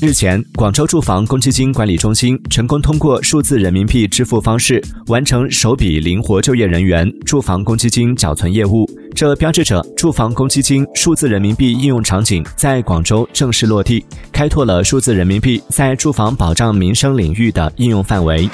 日前广州住房公积金管理中心成功通过数字人民币支付方式完成首笔灵活就业人员住房公积金缴存业务这标志着住房公积金数字人民币应用场景在广州正式落地开拓了数字人民币在住房保障民生领域的应用范围。